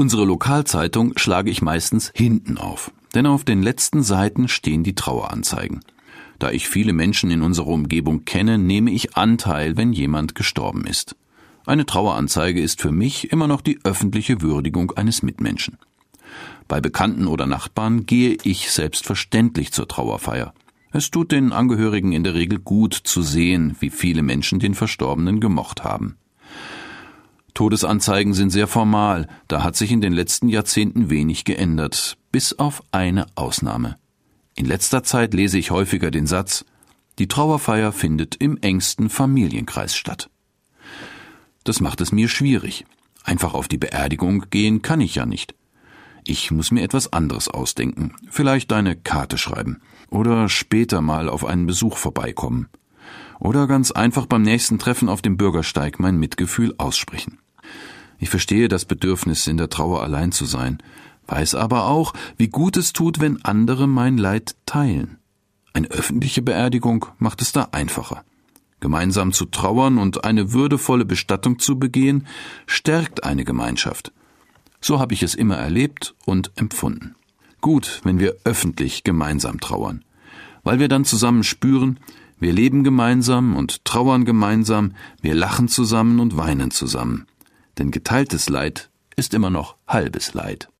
Unsere Lokalzeitung schlage ich meistens hinten auf, denn auf den letzten Seiten stehen die Traueranzeigen. Da ich viele Menschen in unserer Umgebung kenne, nehme ich Anteil, wenn jemand gestorben ist. Eine Traueranzeige ist für mich immer noch die öffentliche Würdigung eines Mitmenschen. Bei Bekannten oder Nachbarn gehe ich selbstverständlich zur Trauerfeier. Es tut den Angehörigen in der Regel gut zu sehen, wie viele Menschen den Verstorbenen gemocht haben. Todesanzeigen sind sehr formal, da hat sich in den letzten Jahrzehnten wenig geändert, bis auf eine Ausnahme. In letzter Zeit lese ich häufiger den Satz Die Trauerfeier findet im engsten Familienkreis statt. Das macht es mir schwierig. Einfach auf die Beerdigung gehen kann ich ja nicht. Ich muss mir etwas anderes ausdenken, vielleicht eine Karte schreiben oder später mal auf einen Besuch vorbeikommen oder ganz einfach beim nächsten Treffen auf dem Bürgersteig mein Mitgefühl aussprechen. Ich verstehe das Bedürfnis, in der Trauer allein zu sein, weiß aber auch, wie gut es tut, wenn andere mein Leid teilen. Eine öffentliche Beerdigung macht es da einfacher. Gemeinsam zu trauern und eine würdevolle Bestattung zu begehen, stärkt eine Gemeinschaft. So habe ich es immer erlebt und empfunden. Gut, wenn wir öffentlich gemeinsam trauern, weil wir dann zusammen spüren, wir leben gemeinsam und trauern gemeinsam, wir lachen zusammen und weinen zusammen. Denn geteiltes Leid ist immer noch halbes Leid.